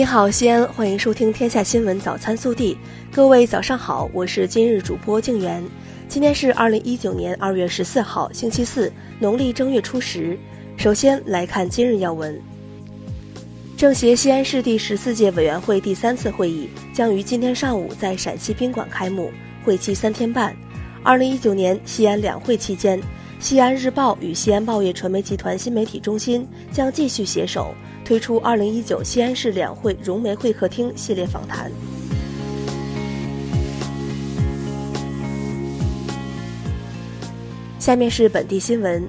你好，西安，欢迎收听《天下新闻早餐速递》。各位早上好，我是今日主播静媛。今天是二零一九年二月十四号，星期四，农历正月初十。首先来看今日要闻。政协西安市第十四届委员会第三次会议将于今天上午在陕西宾馆开幕，会期三天半。二零一九年西安两会期间，西安日报与西安报业传媒集团新媒体中心将继续携手。推出二零一九西安市两会融媒会客厅系列访谈。下面是本地新闻。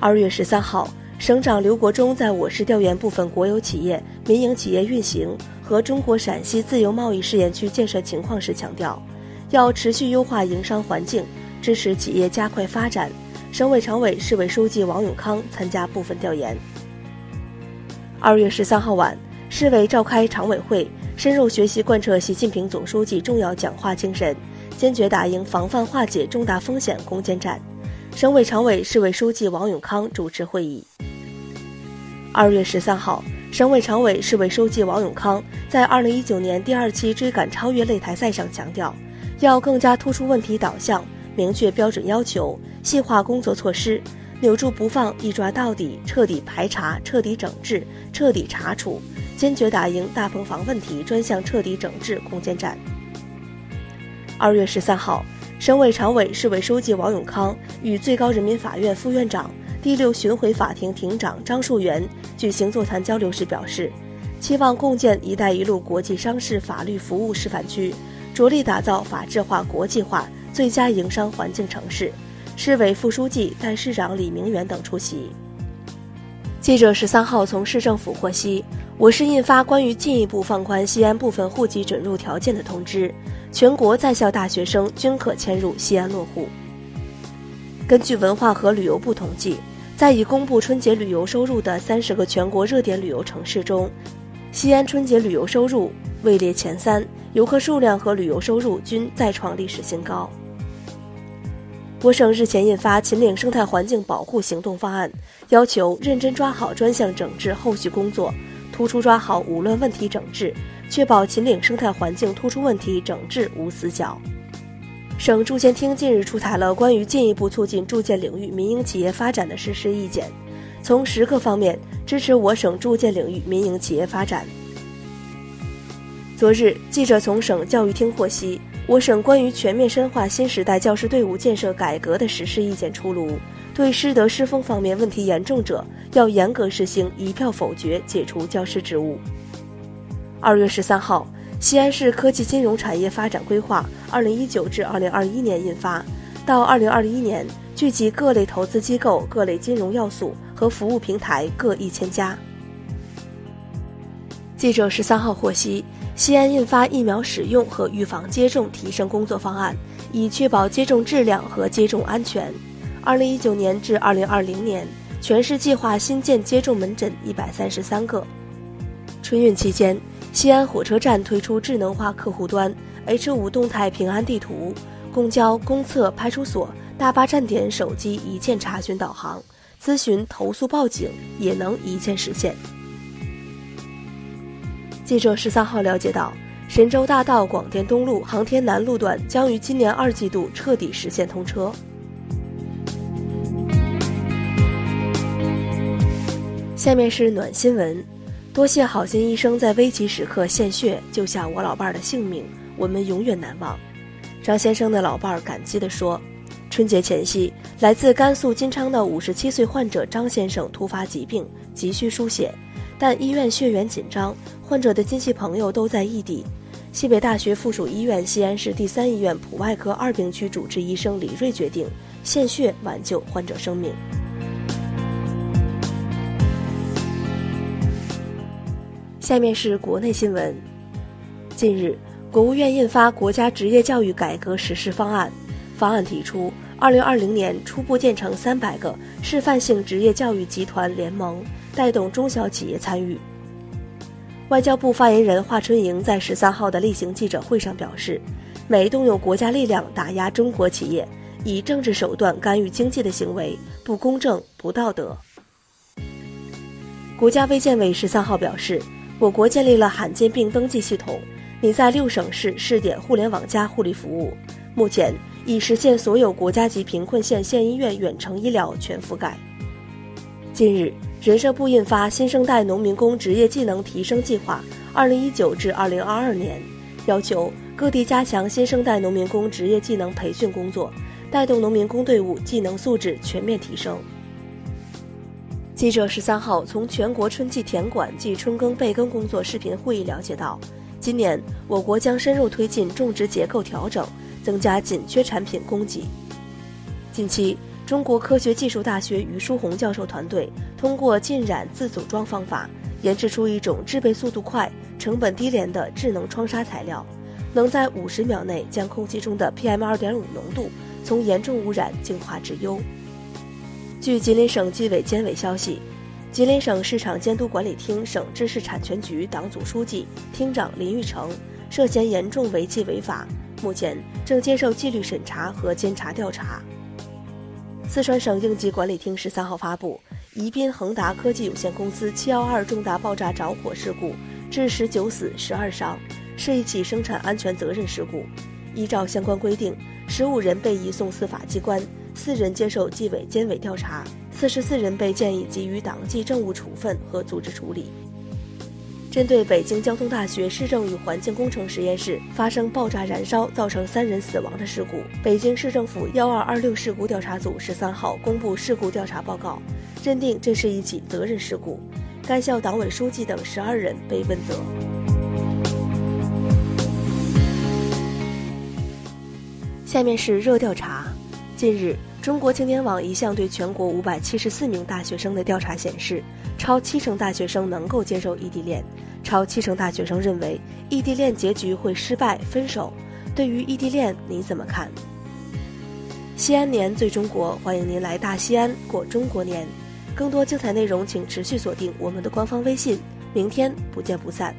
二月十三号，省长刘国中在我市调研部分国有企业、民营企业运行和中国陕西自由贸易试验区建设情况时强调，要持续优化营商环境，支持企业加快发展。省委常委、市委书记王永康参加部分调研。二月十三号晚，市委召开常委会，深入学习贯彻习近平总书记重要讲话精神，坚决打赢防范化解重大风险攻坚战。省委常委、市委书记王永康主持会议。二月十三号，省委常委、市委书记王永康在二零一九年第二期追赶超越擂台赛上强调，要更加突出问题导向，明确标准要求，细化工作措施。扭住不放，一抓到底，彻底排查，彻底整治，彻底查处，坚决打赢大棚房问题专项彻底整治攻坚战。二月十三号，省委常委、市委书记王永康与最高人民法院副院长、第六巡回法庭庭长张树元举行座谈交流时表示，期望共建“一带一路”国际商事法律服务示范区，着力打造法治化、国际化、最佳营商环境城市。市委副书记、代市长李明远等出席。记者十三号从市政府获悉，我市印发关于进一步放宽西安部分户籍准入条件的通知，全国在校大学生均可迁入西安落户。根据文化和旅游部统计，在已公布春节旅游收入的三十个全国热点旅游城市中，西安春节旅游收入位列前三，游客数量和旅游收入均再创历史新高。我省日前印发《秦岭生态环境保护行动方案》，要求认真抓好专项整治后续工作，突出抓好五乱问题整治，确保秦岭生态环境突出问题整治无死角。省住建厅近日出台了关于进一步促进住建领域民营企业发展的实施意见，从十个方面支持我省住建领域民营企业发展。昨日，记者从省教育厅获悉。我省关于全面深化新时代教师队伍建设改革的实施意见出炉，对师德师风方面问题严重者，要严格实行一票否决解除教师职务。二月十三号，西安市科技金融产业发展规划（二零一九至二零二一年）印发，到二零二一年，聚集各类投资机构、各类金融要素和服务平台各一千家。记者十三号获悉。西安印发疫苗使用和预防接种提升工作方案，以确保接种质量和接种安全。二零一九年至二零二零年，全市计划新建接种门诊一百三十三个。春运期间，西安火车站推出智能化客户端 H 五动态平安地图，公交、公厕、派出所、大巴站点手机一键查询导航，咨询、投诉、报警也能一键实现。记者十三号了解到，神州大道广电东路航天南路段将于今年二季度彻底实现通车。下面是暖新闻，多谢好心医生在危急时刻献血救下我老伴儿的性命，我们永远难忘。张先生的老伴儿感激地说：“春节前夕，来自甘肃金昌的五十七岁患者张先生突发疾病，急需输血，但医院血源紧张。”患者的亲戚朋友都在异地，西北大学附属医院西安市第三医院普外科二病区主治医生李瑞决定献血挽救患者生命。下面是国内新闻。近日，国务院印发《国家职业教育改革实施方案》，方案提出，二零二零年初步建成三百个示范性职业教育集团联盟，带动中小企业参与。外交部发言人华春莹在十三号的例行记者会上表示，美动用国家力量打压中国企业，以政治手段干预经济的行为不公正、不道德。国家卫健委十三号表示，我国建立了罕见病登记系统，拟在六省市试点互联网加护理服务，目前已实现所有国家级贫困县县医院远程医疗全覆盖。近日，人社部印发《新生代农民工职业技能提升计划（二零一九至二零二二年）》，要求各地加强新生代农民工职业技能培训工作，带动农民工队伍技能素质全面提升。记者十三号从全国春季田管暨春耕备耕工作视频会议了解到，今年我国将深入推进种植结构调整，增加紧缺产品供给。近期。中国科学技术大学于书红教授团队通过浸染自组装方法，研制出一种制备速度快、成本低廉的智能窗纱材料，能在五十秒内将空气中的 PM2.5 浓度从严重污染净化至优。据吉林省纪委监委消息，吉林省市场监督管理厅省知识产权局党组书记、厅长林玉成涉嫌严重违纪违法，目前正接受纪律审查和监察调查。四川省应急管理厅十三号发布，宜宾恒达科技有限公司七幺二重大爆炸着火事故，致十九死十二伤，是一起生产安全责任事故。依照相关规定，十五人被移送司法机关，四人接受纪委监委调查，四十四人被建议给予党纪政务处分和组织处理。针对北京交通大学市政与环境工程实验室发生爆炸燃烧造成三人死亡的事故，北京市政府幺二二六事故调查组十三号公布事故调查报告，认定这是一起责任事故，该校党委书记等十二人被问责。下面是热调查，近日。中国青年网一项对全国五百七十四名大学生的调查显示，超七成大学生能够接受异地恋，超七成大学生认为异地恋结局会失败分手。对于异地恋，你怎么看？西安年最中国，欢迎您来大西安过中国年。更多精彩内容，请持续锁定我们的官方微信。明天不见不散。